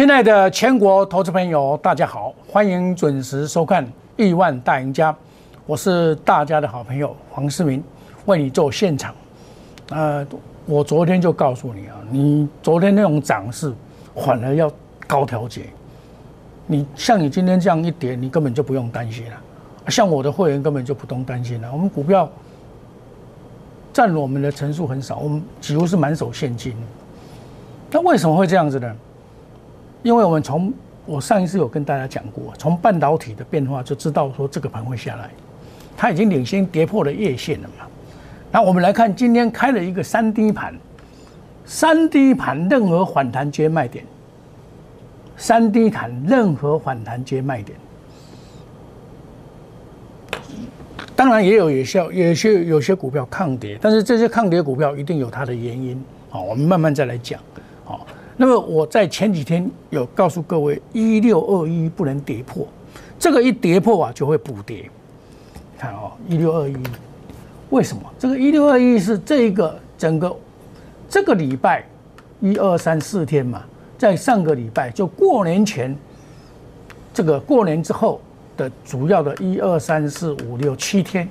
亲爱的全国投资朋友，大家好，欢迎准时收看《亿万大赢家》，我是大家的好朋友黄世明，为你做现场。呃，我昨天就告诉你啊，你昨天那种涨势反而要高调节。你像你今天这样一跌，你根本就不用担心了。像我的会员根本就不用担心了。我们股票占我们的层数很少，我们几乎是满手现金。那为什么会这样子呢？因为我们从我上一次有跟大家讲过，从半导体的变化就知道说这个盘会下来，它已经领先跌破了月线了嘛。那我们来看今天开了一个三低盘，三低盘任何反弹皆卖点，三低盘任何反弹皆卖点。当然也有有些有些有些股票抗跌，但是这些抗跌股票一定有它的原因。好，我们慢慢再来讲。那么我在前几天有告诉各位，一六二一不能跌破，这个一跌破啊就会补跌。看哦，一六二一，为什么？这个一六二一是这个整个这个礼拜一二三四天嘛，在上个礼拜就过年前，这个过年之后。的主要的一二三四五六七天，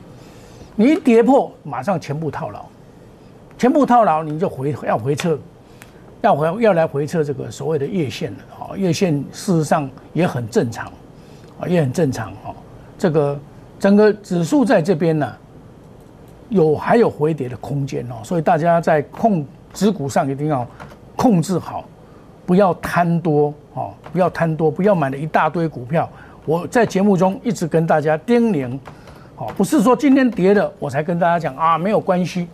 你一跌破，马上全部套牢，全部套牢，你就回要回撤，要回要来回测这个所谓的月线了啊！月线事实上也很正常啊，也很正常啊。这个整个指数在这边呢，有还有回跌的空间哦，所以大家在控指股上一定要控制好，不要贪多哦，不要贪多，不要买了一大堆股票。我在节目中一直跟大家叮咛，好，不是说今天跌了我才跟大家讲啊，没有关系。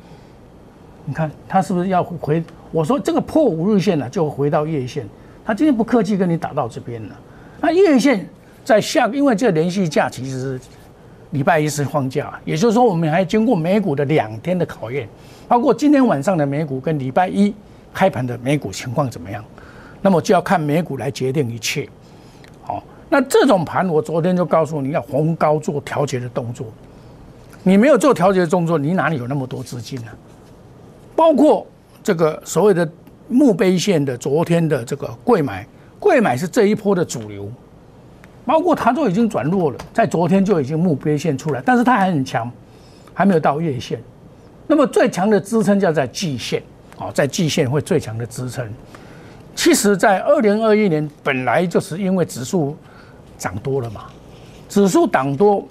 你看它是不是要回？我说这个破五日线呢，就回到月线。他今天不客气跟你打到这边了。那月线在下，因为这个连续假其实是礼拜一是放假，也就是说我们还经过美股的两天的考验，包括今天晚上的美股跟礼拜一开盘的美股情况怎么样，那么就要看美股来决定一切。好那这种盘，我昨天就告诉你要逢高做调节的动作。你没有做调节的动作，你哪里有那么多资金呢？包括这个所谓的墓碑线的昨天的这个贵买，贵买是这一波的主流。包括它都已经转弱了，在昨天就已经墓碑线出来，但是它还很强，还没有到月线。那么最强的支撑就在季线，哦，在季线会最强的支撑。其实，在二零二一年本来就是因为指数。涨多了嘛？指数涨多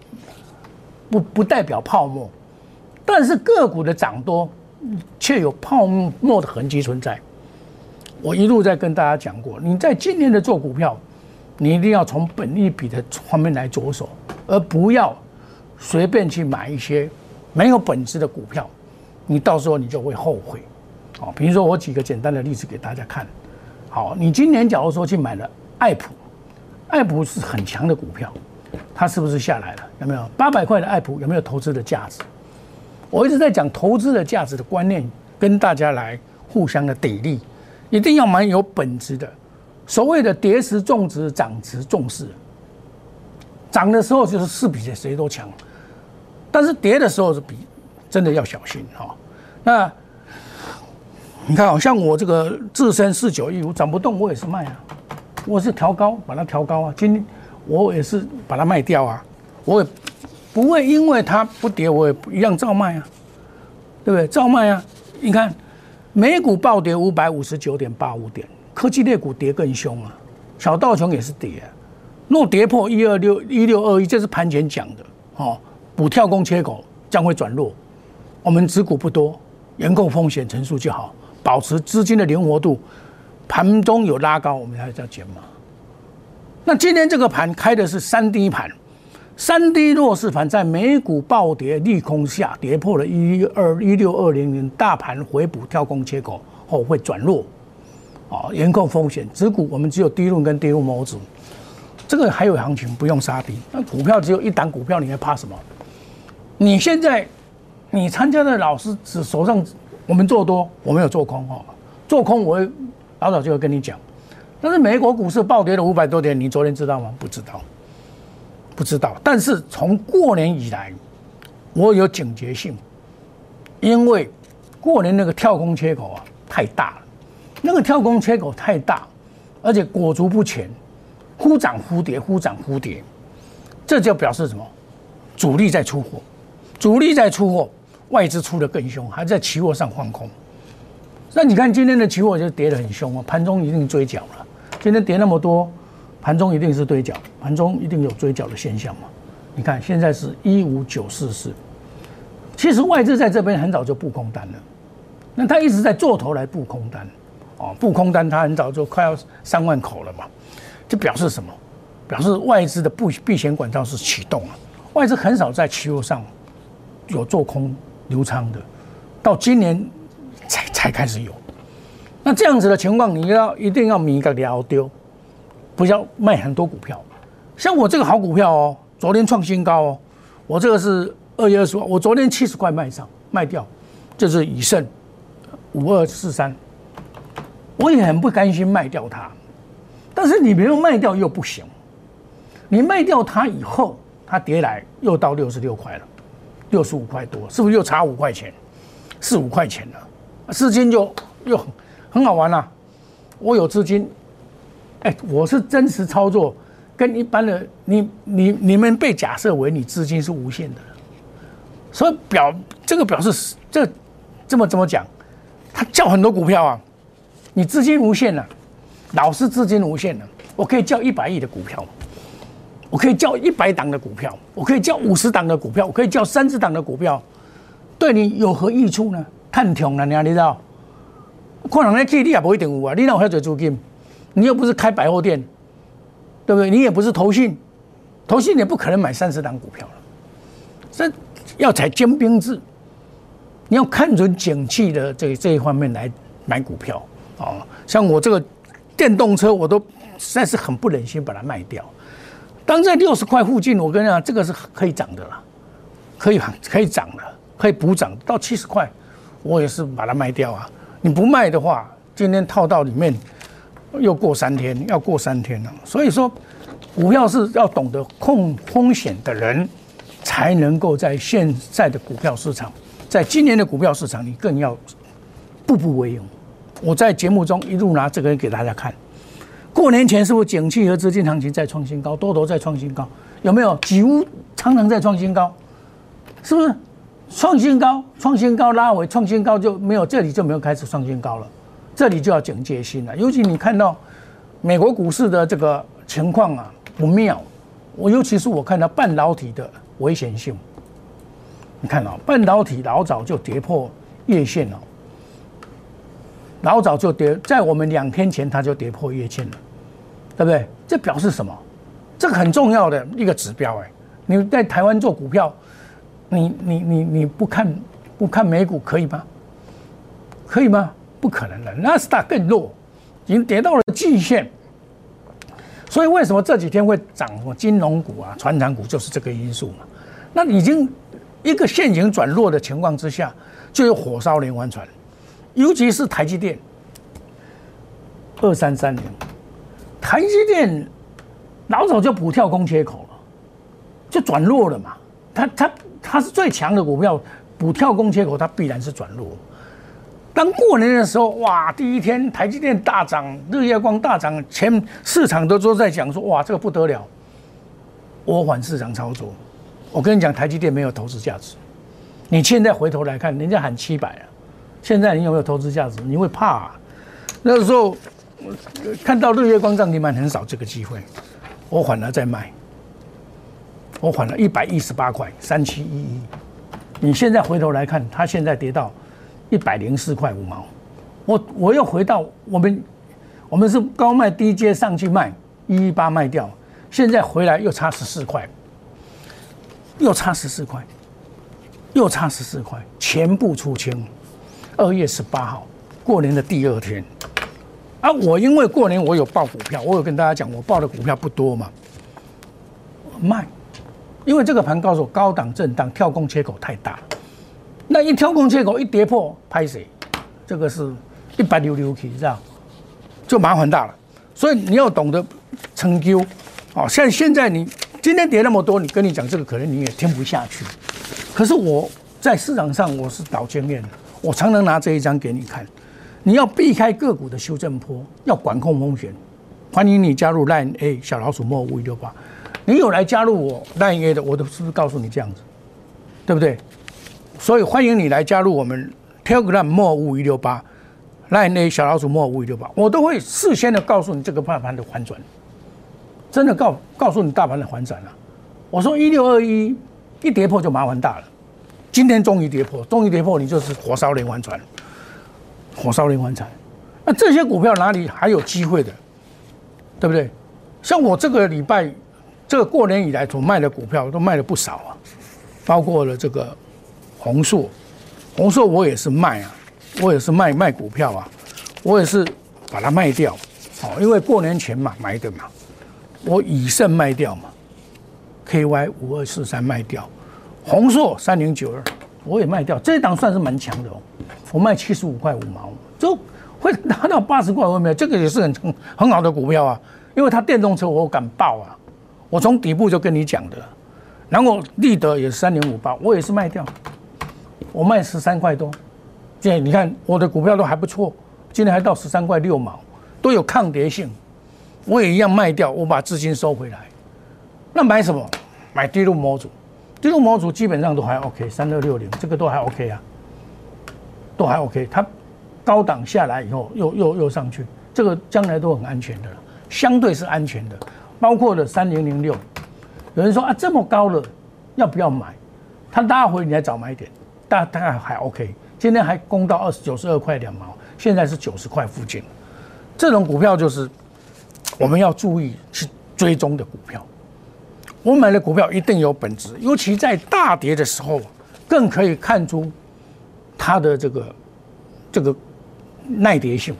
不不代表泡沫，但是个股的涨多却有泡沫的痕迹存在。我一路在跟大家讲过，你在今年的做股票，你一定要从本利比的方面来着手，而不要随便去买一些没有本质的股票，你到时候你就会后悔。哦，比如说我举个简单的例子给大家看。好，你今年假如说去买了爱普。爱普是很强的股票，它是不是下来了？有没有八百块的爱普？有没有投资的价值？我一直在讲投资的价值的观念，跟大家来互相的砥砺，一定要蛮有本质的。所谓的跌时重质，涨时重视。涨的时候就是是比谁都强，但是跌的时候是比真的要小心哈。那你看，好像我这个自身四九一五涨不动，我也是卖啊。我是调高，把它调高啊！今天我也是把它卖掉啊！我也不会因为它不跌，我也一样照卖啊，对不对？照卖啊！你看，美股暴跌五百五十九点八五点，科技类股跌更凶啊！小道琼也是跌啊，若跌破一二六一六二一，这是盘前讲的哦。补跳空缺口将会转弱，我们持股不多，严控风险乘数就好，保持资金的灵活度。盘中有拉高，我们还叫减码。那今天这个盘开的是三低盘，三低弱势盘，在美股暴跌利空下，跌破了一二一六二零零，大盘回补跳空缺口后会转弱，啊，严控风险。指股我们只有低论跟低入模组，这个还有行情，不用杀低。那股票只有一档股票，你还怕什么？你现在你参加的老师只手上，我们做多，我没有做空哈，做空我。老早就会跟你讲，但是美国股市暴跌了五百多点，你昨天知道吗？不知道，不知道。但是从过年以来，我有警觉性，因为过年那个跳空缺口啊太大了，那个跳空缺口太大，而且裹足不前，忽涨忽跌，忽涨忽跌，这就表示什么？主力在出货，主力在出货，外资出的更凶，还在期货上放空。那你看今天的期货就跌得很凶啊，盘中一定追缴了。今天跌那么多，盘中一定是堆角，盘中一定有追缴的现象嘛？你看现在是一五九四四，其实外资在这边很早就布空单了，那他一直在做头来布空单，哦，布空单他很早就快要三万口了嘛，这表示什么？表示外资的避避险管道是启动了，外资很少在期货上有做空流仓的，到今年。才才开始有，那这样子的情况，你要一定要米个了丢，不要卖很多股票。像我这个好股票哦，昨天创新高哦，我这个是二月二十号，我昨天七十块卖上卖掉，就是以盛五二四三，我也很不甘心卖掉它，但是你没有卖掉又不行，你卖掉它以后，它跌来又到六十六块了，六十五块多，是不是又差五块钱，四五块钱了？资金就又很好玩啦，我有资金，哎，我是真实操作，跟一般的你你你们被假设为你资金是无限的，所以表这个表示这这么怎么讲？他叫很多股票啊，你资金无限了，老是资金无限了，我可以叫一百亿的股票，我可以叫一百档的股票，我可以叫五十档的股票，我可以叫三十档的股票，对你有何益处呢？看穷了，你你知道？可能那去你也不一定有啊，你哪有遐多资金？你又不是开百货店，对不对？你也不是投信，投信也不可能买三十档股票了。这要采精兵制，你要看准景气的这这一方面来买股票啊。像我这个电动车，我都实在是很不忍心把它卖掉。当在六十块附近，我跟你讲，这个是可以涨的了，可以可以涨的，可以补涨到七十块。我也是把它卖掉啊！你不卖的话，今天套到里面又过三天，要过三天了。所以说，股票是要懂得控风险的人，才能够在现在的股票市场，在今年的股票市场，你更要步步为营。我在节目中一路拿这个给大家看。过年前是不是景气和资金行情在创新高，多头在创新高？有没有几乎常常在创新高？是不是？创新高，创新高拉回，创新高就没有，这里就没有开始创新高了，这里就要警戒心了。尤其你看到美国股市的这个情况啊不妙，我尤其是我看到半导体的危险性。你看啊，半导体老早就跌破月线了，老早就跌，在我们两天前它就跌破月线了，对不对？这表示什么？这个很重要的一个指标哎，你在台湾做股票。你你你你不看不看美股可以吗？可以吗？不可能的，纳斯达更弱，已经跌到了极限。所以为什么这几天会涨什么？金融股啊、船长股就是这个因素嘛。那已经一个现形转弱的情况之下，就有火烧连环船，尤其是台积电二三三零，台积电老早就补跳空缺口了，就转弱了嘛。它它。它是最强的股票，补跳空缺口，它必然是转弱。当过年的时候，哇，第一天台积电大涨，日月光大涨，全市场都都在讲说，哇，这个不得了，我反市场操作。我跟你讲，台积电没有投资价值。你现在回头来看，人家喊七百啊，现在你有没有投资价值？你会怕。那时候看到日月光涨停板很少这个机会，我反而在卖。我反了一百一十八块三七一一，你现在回头来看，它现在跌到一百零四块五毛，我我又回到我们，我们是高卖低接上去卖一一八卖掉，现在回来又差十四块，又差十四块，又差十四块，全部出清。二月十八号过年的第二天，啊，我因为过年我有报股票，我有跟大家讲，我报的股票不多嘛，卖。因为这个盘告诉我，高档震荡跳空缺口太大，那一跳空缺口一跌破，拍谁？这个是一百六六 K，这样？就麻烦大了。所以你要懂得成就。哦，像现在你今天跌那么多，你跟你讲这个，可能你也听不下去。可是我在市场上我是导经验的，我常常拿这一张给你看。你要避开个股的修正坡，要管控风险，欢迎你加入 Line A 小老鼠莫五一六八。你有来加入我 Line A 的，我都是不是告诉你这样子，对不对？所以欢迎你来加入我们 Telegram 莫五一六八，Line 小老鼠莫五一六八，我都会事先的告诉你这个大盘的反转，真的告告诉你大盘的反转了。我说一六二一一跌破就麻烦大了，今天终于跌破，终于跌破，你就是火烧连环船，火烧连环船。那这些股票哪里还有机会的，对不对？像我这个礼拜。这个过年以来所卖的股票都卖了不少啊，包括了这个红硕，红硕我也是卖啊，我也是卖卖股票啊，我也是把它卖掉，哦，因为过年前嘛买的嘛，我以盛卖掉嘛，KY 五二四三卖掉，红硕三零九二我也卖掉，这一档算是蛮强的哦，我卖七十五块五毛，就会拿到八十块有没有？这个也是很很好的股票啊，因为它电动车我敢报啊。我从底部就跟你讲的，然后立德也是三零五八，我也是卖掉，我卖十三块多，现在你看我的股票都还不错，今天还到十三块六毛，都有抗跌性，我也一样卖掉，我把资金收回来。那买什么？买低路模组，低路模组基本上都还 OK，三六六零这个都还 OK 啊，都还 OK。它高档下来以后又又又上去，这个将来都很安全的了，相对是安全的。包括了三零零六，有人说啊这么高了，要不要买？它拉回你来找买点，大大概还 OK。今天还攻到二十九十二块两毛，现在是九十块附近。这种股票就是我们要注意去追踪的股票。我买的股票一定有本质，尤其在大跌的时候，更可以看出它的这个这个耐跌性，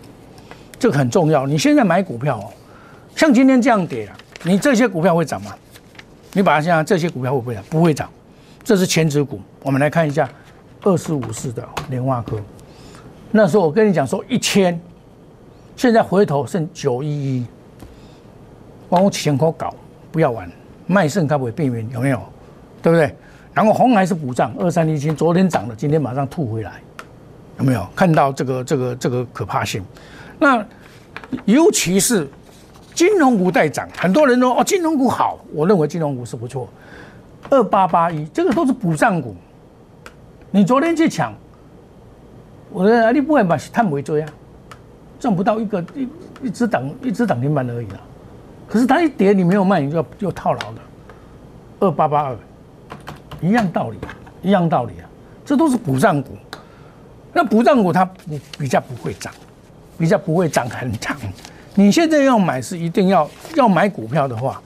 这个很重要。你现在买股票哦，像今天这样跌啊。你这些股票会涨吗？你把它想这些股票会不会涨？不会涨，这是前值股。我们来看一下二四五四的莲花科。那时候我跟你讲说一千，现在回头剩九一一，帮我钱可搞，不要玩，卖肾它不会避免有没有？对不对？然后红还是补涨，二三一七昨天涨了，今天马上吐回来，有没有看到这个这个这个可怕性？那尤其是。金融股在涨，很多人说哦，金融股好，我认为金融股是不错。二八八一，这个都是补涨股。你昨天去抢，我说你不会把碳维追啊，赚不到一个一一只涨一只涨停板而已啊。可是它一跌，你没有卖，你就就套牢的。二八八二，一样道理，一样道理啊，这都是补涨股。那补涨股它不比较不会涨，比较不会涨很长。你现在要买是一定要要买股票的话，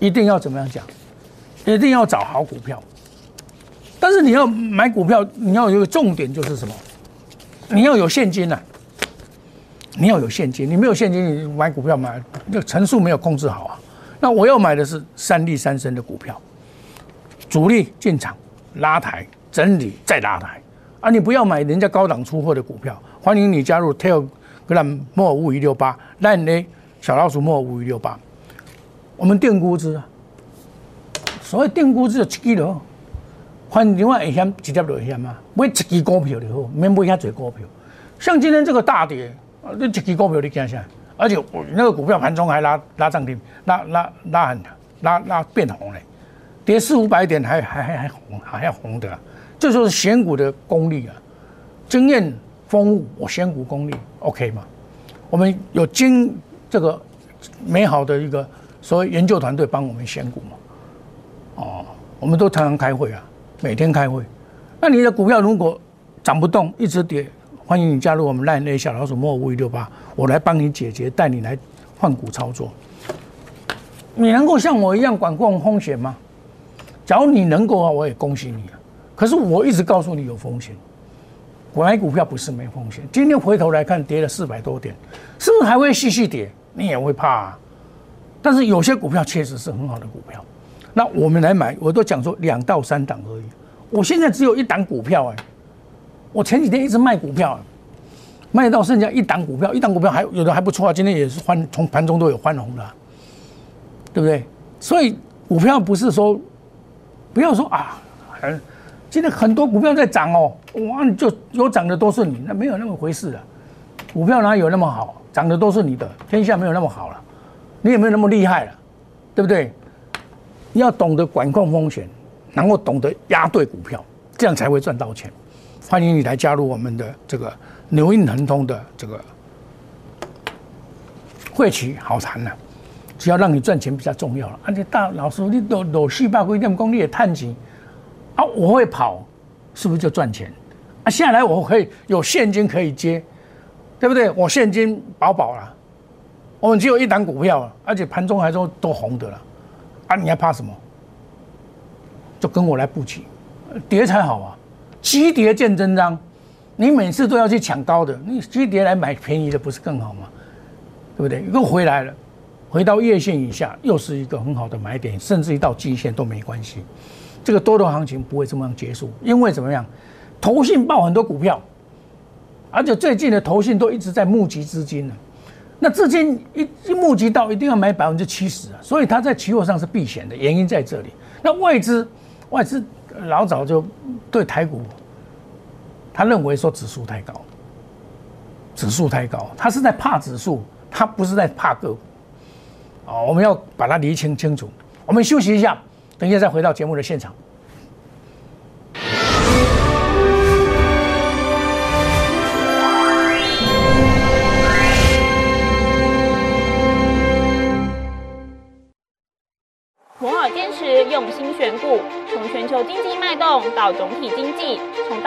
一定要怎么样讲？一定要找好股票。但是你要买股票，你要有一个重点就是什么？你要有现金呐！你要有现金，你没有现金，你买股票买那层数没有控制好啊。那我要买的是三利三升的股票，主力进场拉抬整理再拉抬啊！你不要买人家高档出货的股票。欢迎你加入 Tail。兰莫五一六八，烂呢小老鼠莫五一六八，我们定估值啊，所谓定估值就七支咯，反正我会险直接就会险嘛，买一支股票就好，免买遐多股票。像今天这个大跌，啊你一支股票你惊啥？而且我那个股票盘中还拉拉涨停，拉拉拉很拉拉变红嘞，跌四五百点还还还还红还要红的，这就是选股的功力啊，经验。丰富，我选股功力 OK 吗？我们有经这个美好的一个所谓研究团队帮我们选股嘛？哦，我们都常常开会啊，每天开会。那你的股票如果涨不动，一直跌，欢迎你加入我们烂内小老鼠莫五一六八，我来帮你解决，带你来换股操作。你能够像我一样管控风险吗？假如你能够啊，我也恭喜你啊。可是我一直告诉你有风险。买股票不是没风险。今天回头来看，跌了四百多点，是不是还会继续跌？你也会怕。啊。但是有些股票确实是很好的股票。那我们来买，我都讲说两到三档而已。我现在只有一档股票哎。我前几天一直卖股票，卖到剩下一档股票，一档股票还有的还不错啊。今天也是翻，从盘中都有翻红的，对不对？所以股票不是说不要说啊，很。今天很多股票在涨哦，哇，就有涨的都是你，那没有那么回事的。股票哪有那么好？涨的都是你的，天下没有那么好了。你也没有那么厉害了，对不对？你要懂得管控风险，然后懂得压对股票，这样才会赚到钱。欢迎你来加入我们的这个牛印恒通的这个会期，好谈了。只要让你赚钱比较重要了。而且大老师，你都都四百规定功力也探钱啊，我会跑，是不是就赚钱？啊，下来我可以有现金可以接，对不对？我现金饱饱了，我们只有一档股票，而且盘中还都都红的了，啊，你还怕什么？就跟我来布局，跌才好啊，急跌见真章。你每次都要去抢高的，你急跌来买便宜的，不是更好吗？对不对？又回来了。回到月线以下，又是一个很好的买点，甚至于到季线都没关系。这个多头行情不会这么样结束，因为怎么样？投信报很多股票，而且最近的投信都一直在募集资金呢。那资金一一募集到，一定要买百分之七十啊，所以它在期货上是避险的，原因在这里。那外资外资老早就对台股，他认为说指数太高，指数太高，他是在怕指数，他不是在怕个股。哦，我们要把它厘清清楚。我们休息一下，等一下再回到节目的现场。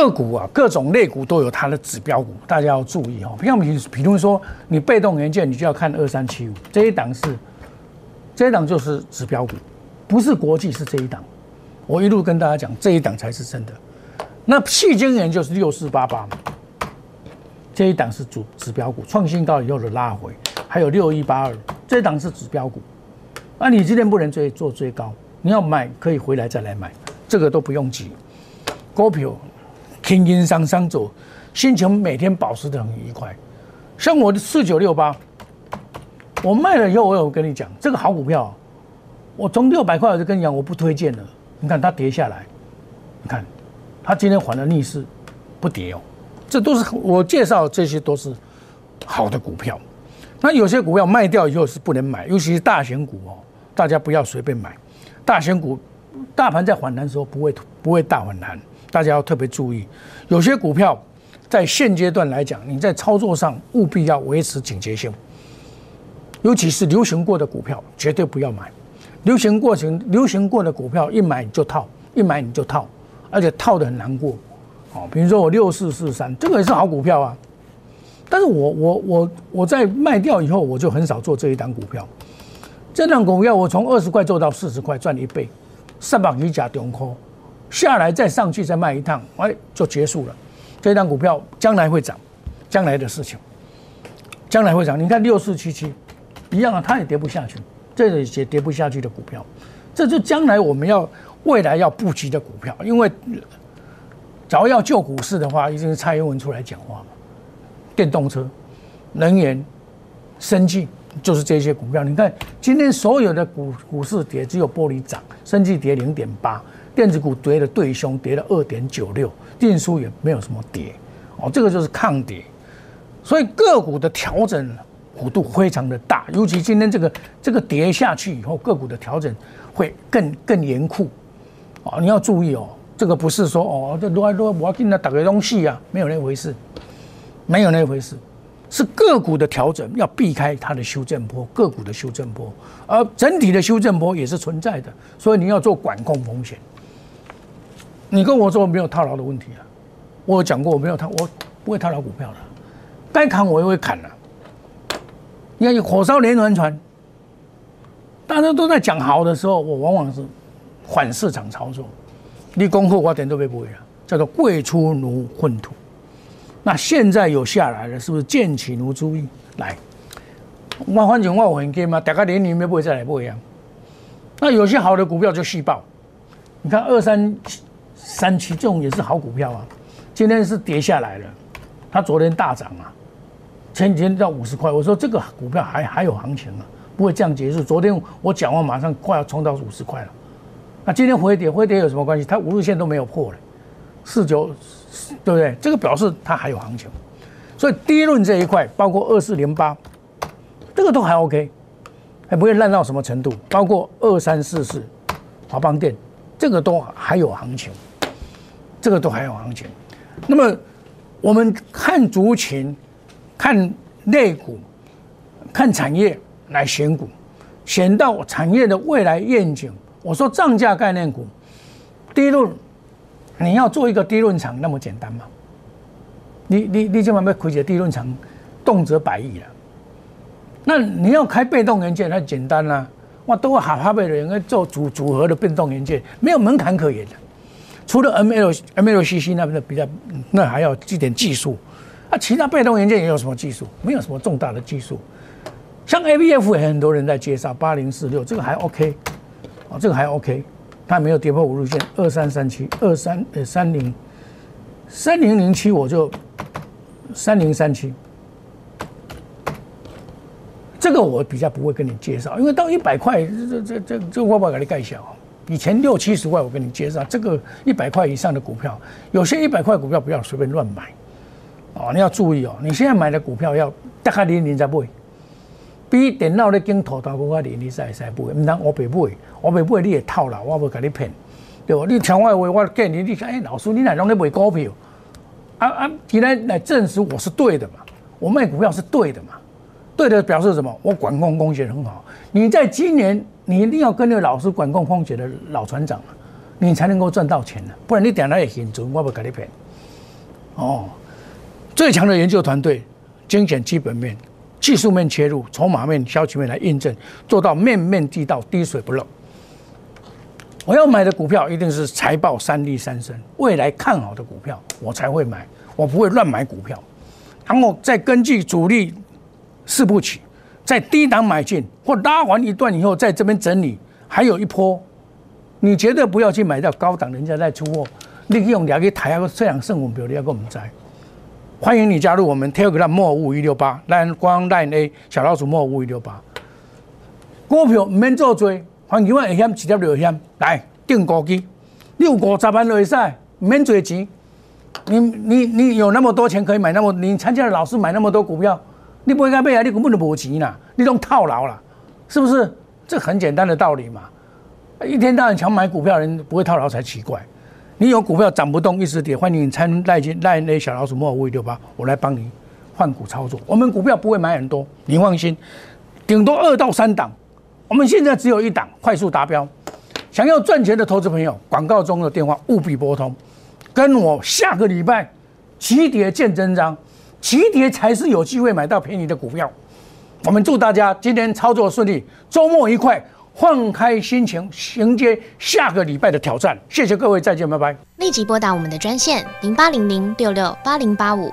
个股啊，各种类股都有它的指标股，大家要注意哦。像比比如说，你被动元件，你就要看二三七五这一档是，这一档就是指标股，不是国际是这一档。我一路跟大家讲，这一档才是真的。那细晶元就是六四八八，这一档是主指标股，创新高以后的拉回，还有六一八二，这一档是指标股。那你今天不能追做追高，你要买可以回来再来买，这个都不用急。股票。轻轻松松走，心情每天保持的很愉快。像我的四九六八，我卖了以后，我有跟你讲，这个好股票，我从六百块我就跟你讲，我不推荐了。你看它跌下来，你看它今天还了逆势，不跌哦。这都是我介绍，这些都是好的股票。那有些股票卖掉以后是不能买，尤其是大型股哦，大家不要随便买。大型股，大盘在反弹的时候不会不会大反弹。大家要特别注意，有些股票在现阶段来讲，你在操作上务必要维持警觉性，尤其是流行过的股票，绝对不要买。流行过程流行过的股票，一买你就套，一买你就套，而且套的很难过。哦，比如说我六四四三，这个也是好股票啊，但是我我我我在卖掉以后，我就很少做这一档股票。这档股票我从二十块做到四十块，赚一倍，三百余甲中科。下来再上去再卖一趟，哎，就结束了。这张股票将来会涨，将来的事情，将来会涨。你看六四七七，一样啊，它也跌不下去，这个也跌不下去的股票，这就将来我们要未来要布局的股票。因为早要救股市的话，一定是蔡英文出来讲话嘛。电动车、能源、生技，就是这些股票。你看今天所有的股股市跌，只有玻璃涨，生技跌零点八。电子股跌的对凶，跌了二点九六，电书也没有什么跌，哦，这个就是抗跌，所以个股的调整幅度非常的大，尤其今天这个这个跌下去以后，个股的调整会更更严酷，哦，你要注意哦，这个不是说哦，这多多我要跟他打个东西啊，没有那回事，没有那回事，是个股的调整，要避开它的修正波，个股的修正波，而整体的修正波也是存在的，所以你要做管控风险。你跟我说没有套牢的问题啊？我有讲过我没有套，我不会套牢股票的，该砍我也会砍了。你看你火烧连环船，大家都在讲好的时候，我往往是反市场操作。你功课我点都背不会了，叫做贵出如混土。那现在有下来了，是不是见起如注意？来，我反正我有很 K 嘛，大概年龄没不会再来不一样。那有些好的股票就续报，你看二三三七这种也是好股票啊。今天是跌下来了，它昨天大涨啊，前几天到五十块，我说这个股票还还有行情啊，不会这样结束。昨天我讲话马上快要冲到五十块了，那今天回跌，回跌有什么关系？它五日线都没有破了，四九。对不对？这个表示它还有行情，所以第一轮这一块，包括二四零八，这个都还 OK，还不会烂到什么程度。包括二三四四，华邦电，这个都还有行情，这个都还有行情。那么我们看族群，看类股，看产业来选股，选到产业的未来愿景。我说涨价概念股，第一轮。你要做一个低论场那么简单吗？你你你今晚被亏起低论场，动辄百亿了。那你要开被动元件，那简单啦。哇，都会好好的人该做组组合的被动元件，没有门槛可言的。除了 M L M L C C 那边的比较，那还要一点技术。啊，其他被动元件也有什么技术？没有什么重大的技术。像 A B F 也很多人在介绍八零四六，这个还 OK，哦，这个还 OK。它没有跌破五日线，二三三七二三呃三零三零零七，我就三零三七，这个我比较不会跟你介绍，因为到一百块，这这这这我不给你盖小。以前六七十块我跟你介绍，这个一百块以上的股票，有些一百块股票不要随便乱买哦，你要注意哦，你现在买的股票要大概零零在买。比电脑咧镜头大股啊，你你使使买，唔通我白买，我白买你也套牢，我会甲你骗，对不？你听我话，我建议你，看，哎，老师，你哪拢咧买股票？啊啊，你来来证实我是对的嘛？我卖股票是对的嘛？对的表示什么？我管控风险很好。你在今年，你一定要跟那个老师管控风险的老船长你才能够赚到钱的，不然你点来也很准，我不给你赔。哦，最强的研究团队，精选基本面。技术面切入，筹码面、消息面来印证，做到面面俱到，滴水不漏。我要买的股票一定是财报三利三升，未来看好的股票，我才会买，我不会乱买股票。然后再根据主力四步起，在低档买进或拉完一段以后，在这边整理，还有一波，你绝对不要去买到高档，人家在出货，你利用两个抬个这样胜股表，你要跟我们摘。欢迎你加入我们 Telegram 莫五一六八，蓝光蓝 A 小老鼠莫五一六八。股票唔免做追，反正我会险直接就险，来定高机，你有五十万就会使，唔免做钱。你你你有那么多钱可以买那么，你参加的老师买那么多股票，你不应该买啊！你根本就无钱啦，你都套牢了，是不是？这很简单的道理嘛。一天到晚抢买股票人不会套牢才奇怪。你有股票涨不动，一直跌，欢迎你参赖进赖那小老鼠莫五六八，我来帮你换股操作。我们股票不会买很多，你放心，顶多二到三档。我们现在只有一档，快速达标。想要赚钱的投资朋友，广告中的电话务必拨通，跟我下个礼拜起跌见真章，急跌才是有机会买到便宜的股票。我们祝大家今天操作顺利，周末愉快。放开心情，迎接下个礼拜的挑战。谢谢各位，再见，拜拜。立即拨打我们的专线零八零零六六八零八五